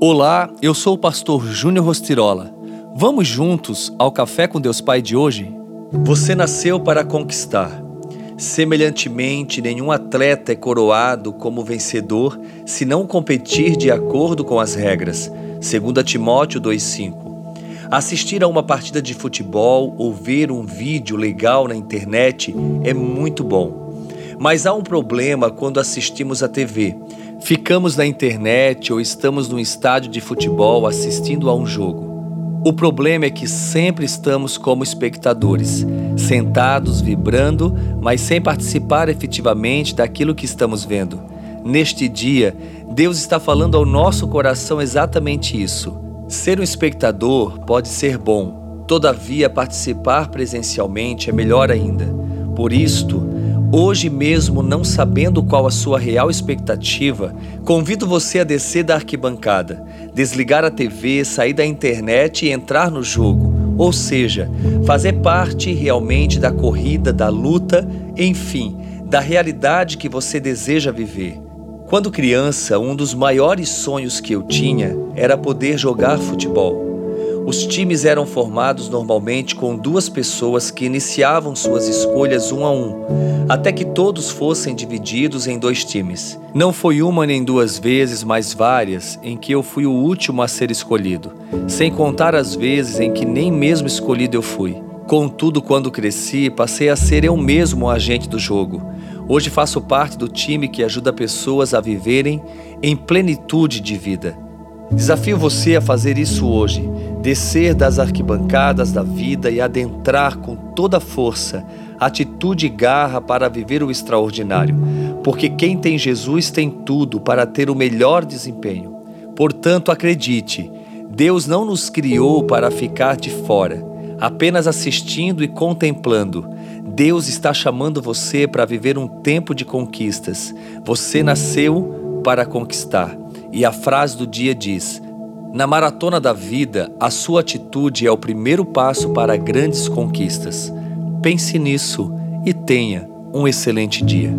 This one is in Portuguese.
Olá, eu sou o pastor Júnior Rostirola. Vamos juntos ao Café com Deus Pai de hoje? Você nasceu para conquistar. Semelhantemente, nenhum atleta é coroado como vencedor se não competir de acordo com as regras. 2 Timóteo 2,5 Assistir a uma partida de futebol ou ver um vídeo legal na internet é muito bom. Mas há um problema quando assistimos à TV. Ficamos na internet ou estamos no estádio de futebol assistindo a um jogo. O problema é que sempre estamos como espectadores, sentados, vibrando, mas sem participar efetivamente daquilo que estamos vendo. Neste dia, Deus está falando ao nosso coração exatamente isso. Ser um espectador pode ser bom, todavia, participar presencialmente é melhor ainda. Por isto, hoje mesmo, não sabendo qual a sua real expectativa, convido você a descer da arquibancada, desligar a TV, sair da internet e entrar no jogo. Ou seja, fazer parte realmente da corrida, da luta, enfim, da realidade que você deseja viver. Quando criança, um dos maiores sonhos que eu tinha era poder jogar futebol. Os times eram formados normalmente com duas pessoas que iniciavam suas escolhas um a um, até que todos fossem divididos em dois times. Não foi uma nem duas vezes, mas várias, em que eu fui o último a ser escolhido, sem contar as vezes em que nem mesmo escolhido eu fui. Contudo, quando cresci, passei a ser eu mesmo o agente do jogo. Hoje faço parte do time que ajuda pessoas a viverem em plenitude de vida. Desafio você a fazer isso hoje, descer das arquibancadas da vida e adentrar com toda força, atitude e garra para viver o extraordinário, porque quem tem Jesus tem tudo para ter o melhor desempenho. Portanto, acredite, Deus não nos criou para ficar de fora apenas assistindo e contemplando. Deus está chamando você para viver um tempo de conquistas. Você nasceu para conquistar. E a frase do dia diz: Na maratona da vida, a sua atitude é o primeiro passo para grandes conquistas. Pense nisso e tenha um excelente dia.